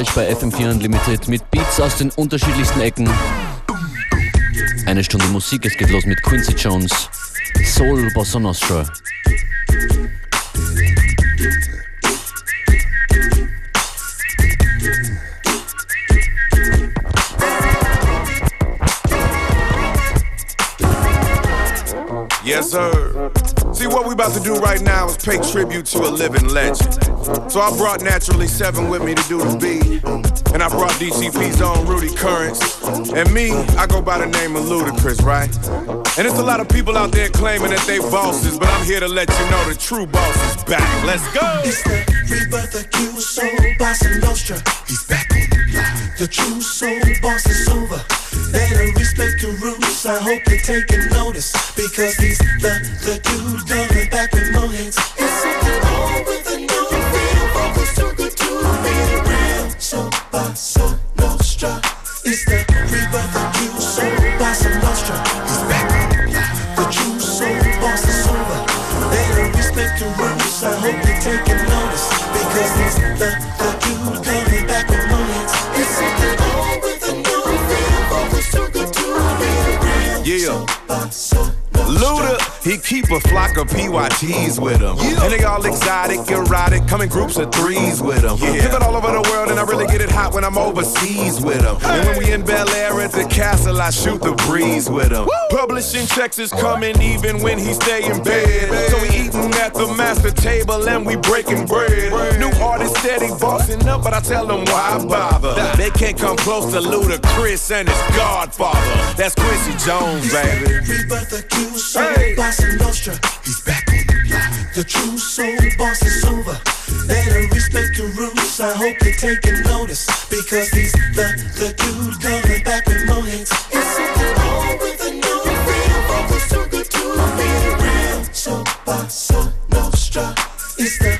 euch bei FM4 Unlimited mit Beats aus den unterschiedlichsten Ecken. Eine Stunde Musik, es geht los mit Quincy Jones, Soul Bossa Nostra. Yes, sir. About to do right now is pay tribute to a living legend. So I brought Naturally 7 with me to do the beat. And I brought DTP's own Rudy Currence. And me, I go by the name of Ludacris, right? And it's a lot of people out there claiming that they bosses, but I'm here to let you know the true boss is back. Let's go! It's the rebirth of Q Soul Bossa Nostra. He's back on the line. The true soul boss is over. Better respect your roots. I hope they're taking notice because these the the dude coming back with more hits. Yeah. Luda, he keep a flock of PYTs with him. And they all exotic, erotic, come in groups of threes with him. Yeah. Pimpin' all over the world, and I really get it hot when I'm overseas with him. And when we in Bel Air at the castle, I shoot the breeze with him. Publishing checks is coming even when he stay in bed. So we eating at the master table and we breaking bread. New artist steady bossing up, but I tell them why I bother. They can't come close to Ludacris and his godfather. That's Quincy Jones, baby. Q Soul Hey. Bossa Nostra. He's back on the line. The true soul boss is over. Better respect your roots. I hope they're taking notice because he's the the dude coming back with more hits. It's something wrong with the new too good to be real. So Bossa Nostra. It's the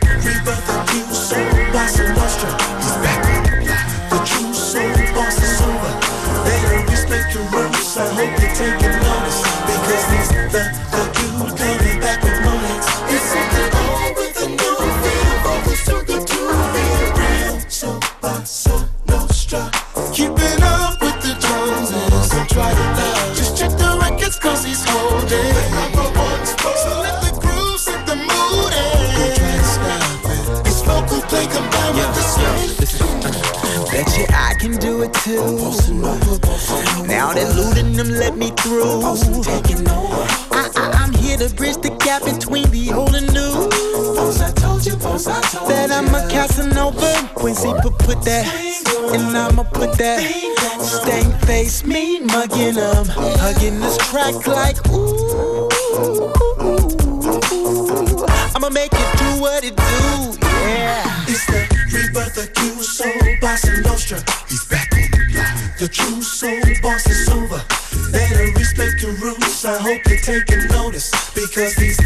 do it too. Now that looting them let me through. I, I, I'm here to bridge the gap between the old and new. That I'm a Casanova. Quincy put, put that. And I'ma put that. Stank face, me mugging them. Hugging this track like ooh. I'ma make it do what it do. Yeah. It's the rebirth of Q Soul Bossa Nostra. The true soul boss is over. Better respect your roots. I hope you're taking notice because he's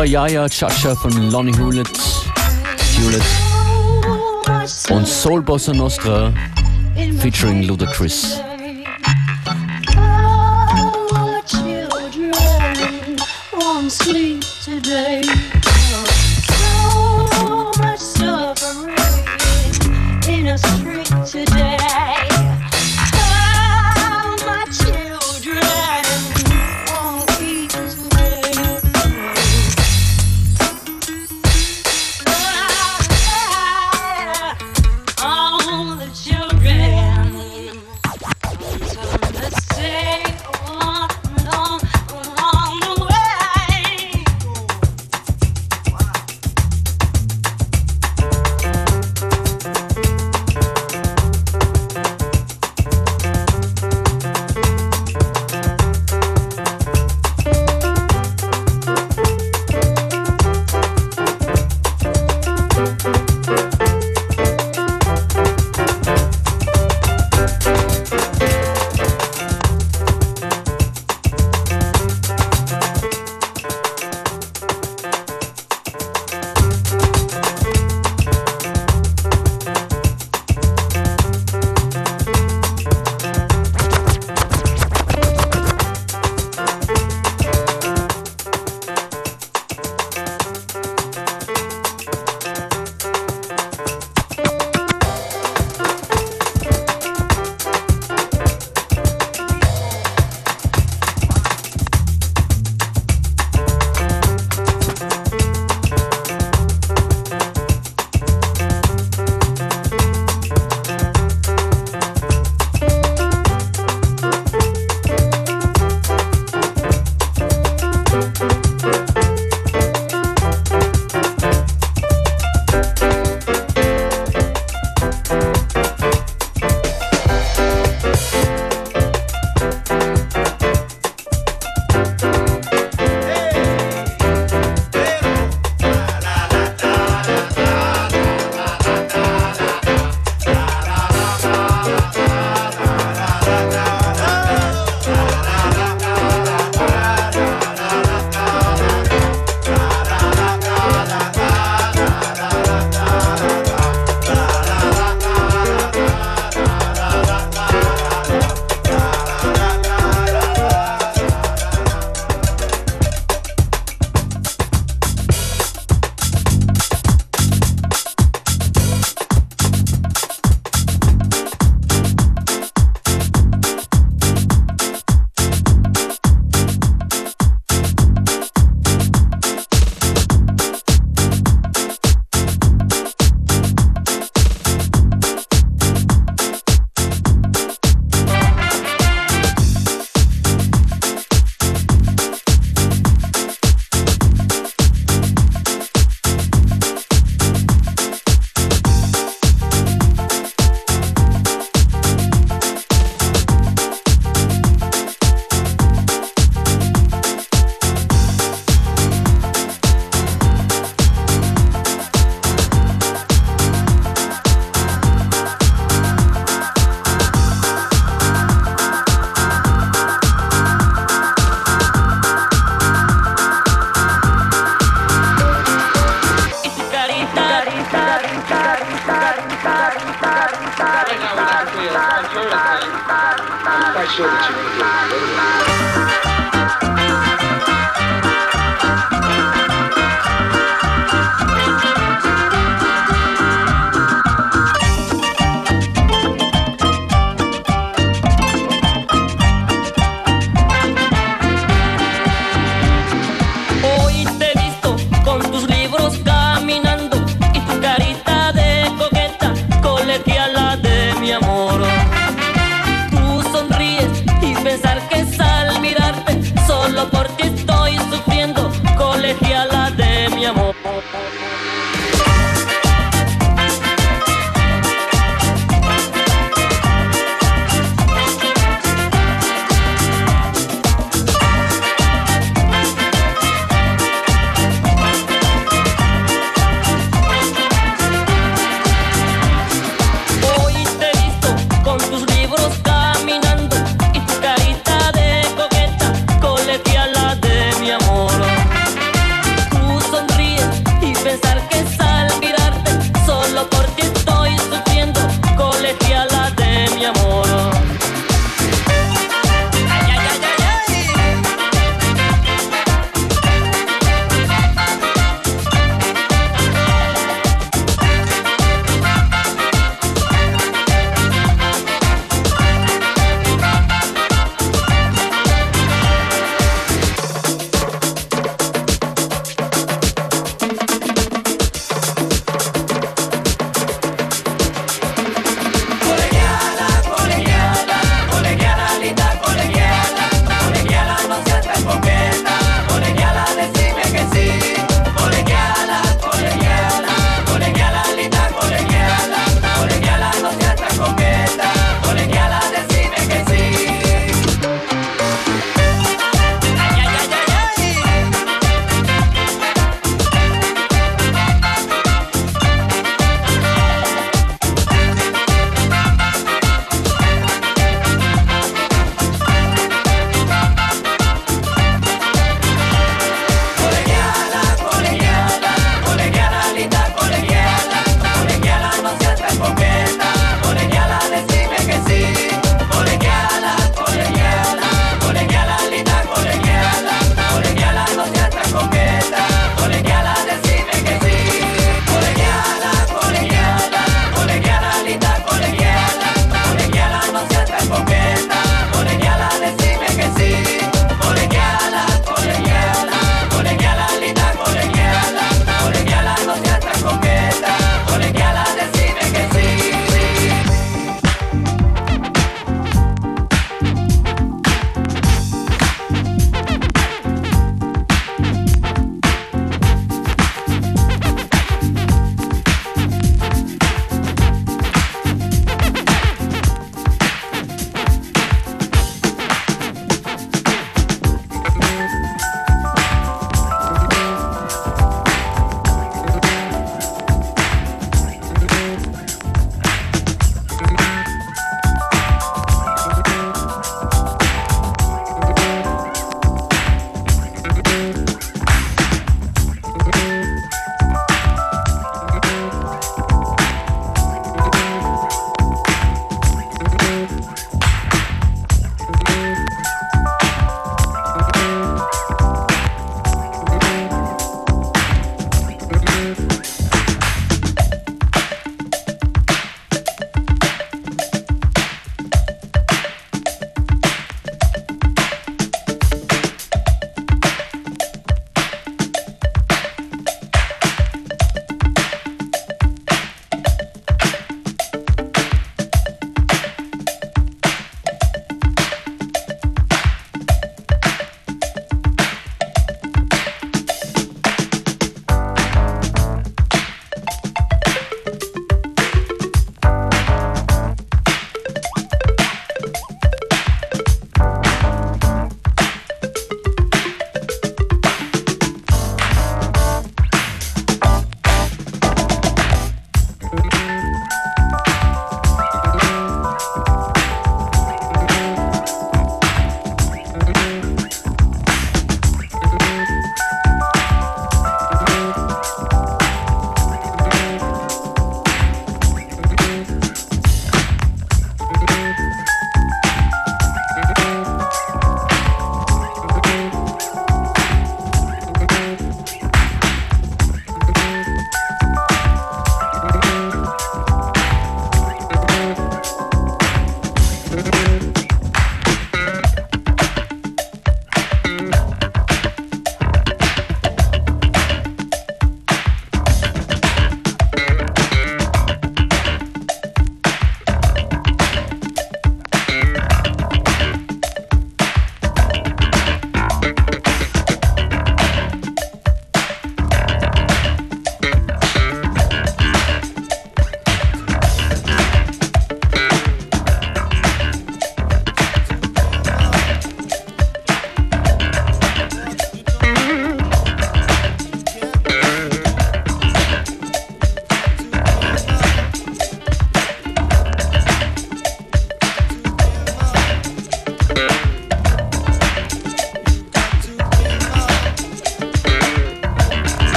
Davor Yaya Chacha von Lonnie Hewlett, Hewlett und Soul Bossa Nostra featuring Ludacris.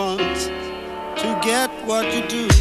Want to get what you do.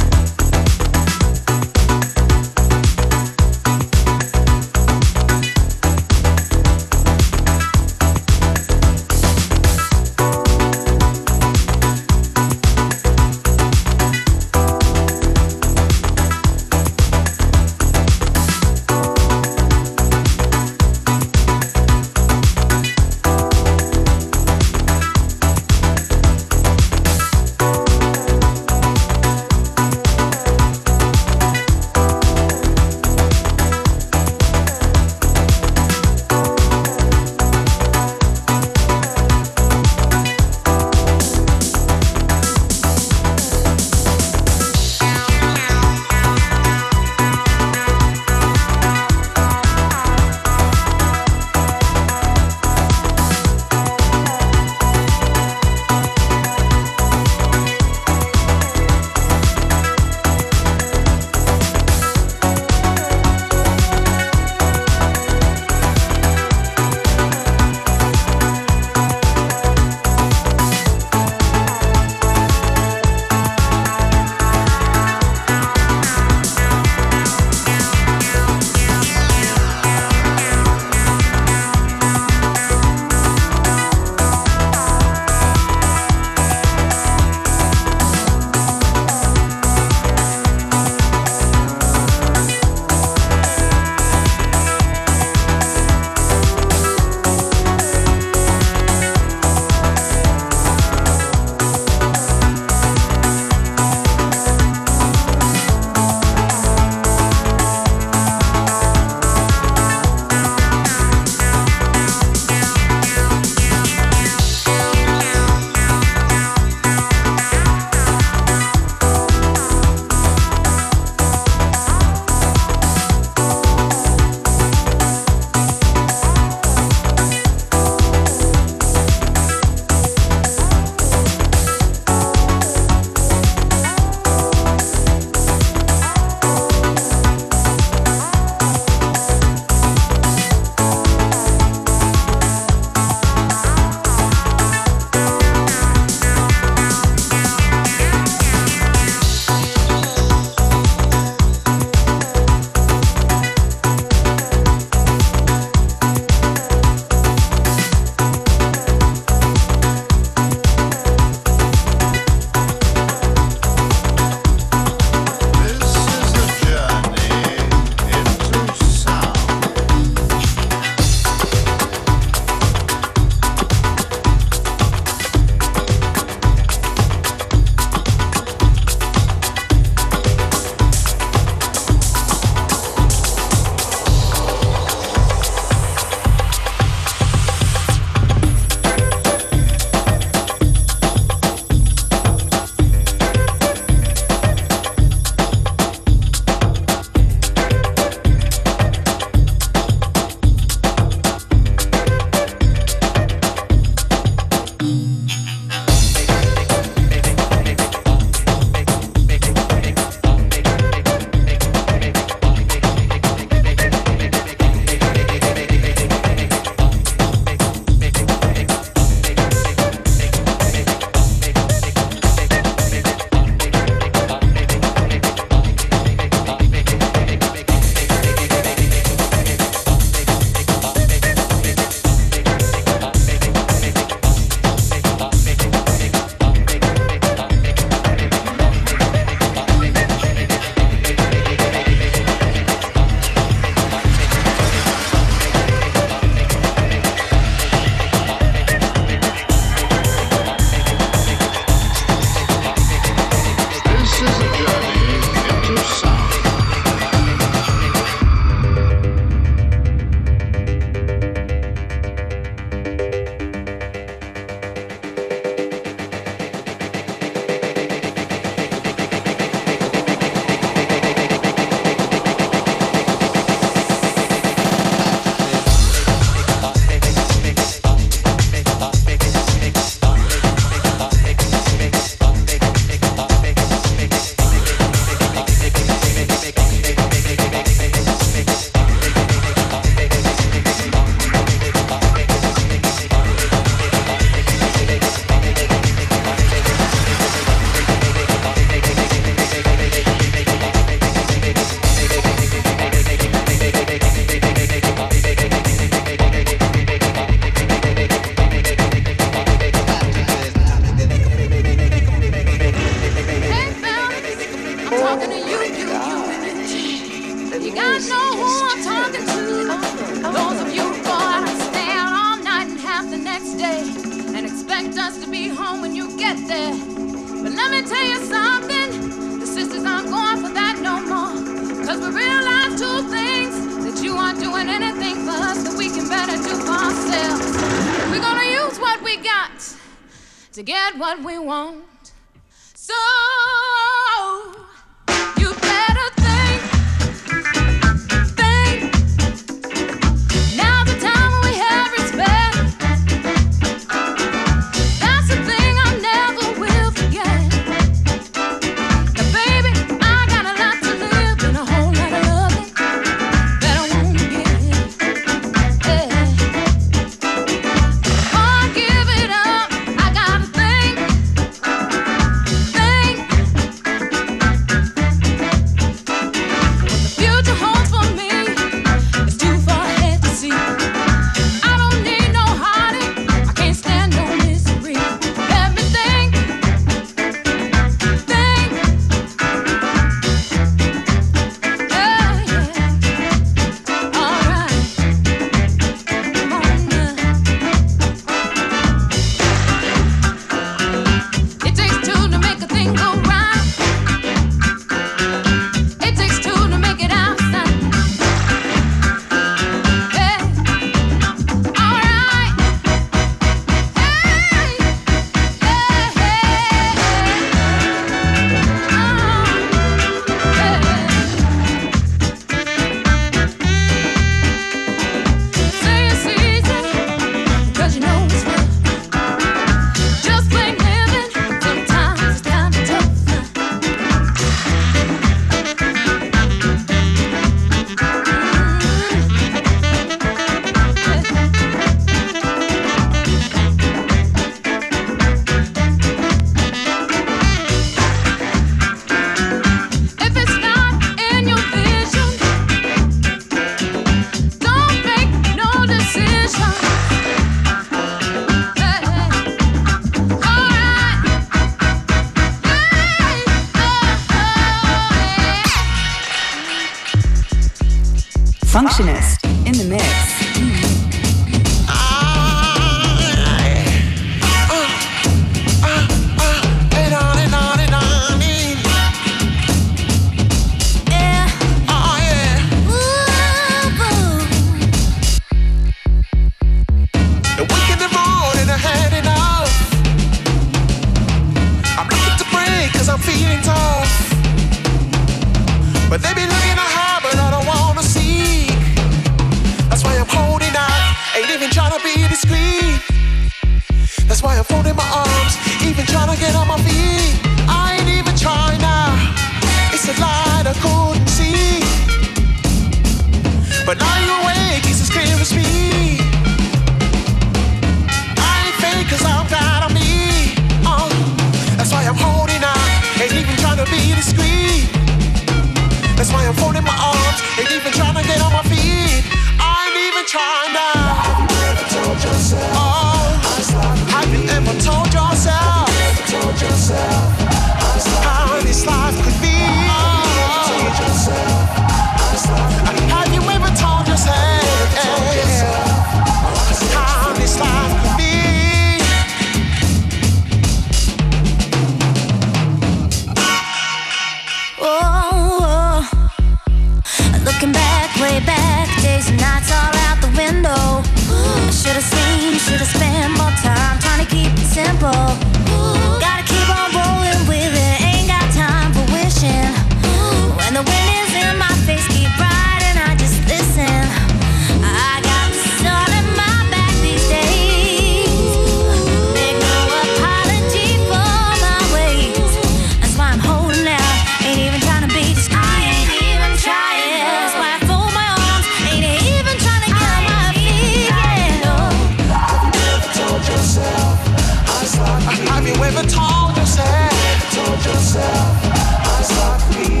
you ever told yourself? Told yourself I'm sorry.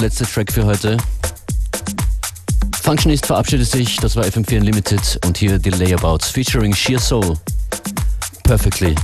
Und letzte Track für heute. Functionist verabschiedet sich, das war FM4 Unlimited und hier die Layabouts featuring Sheer Soul. Perfectly.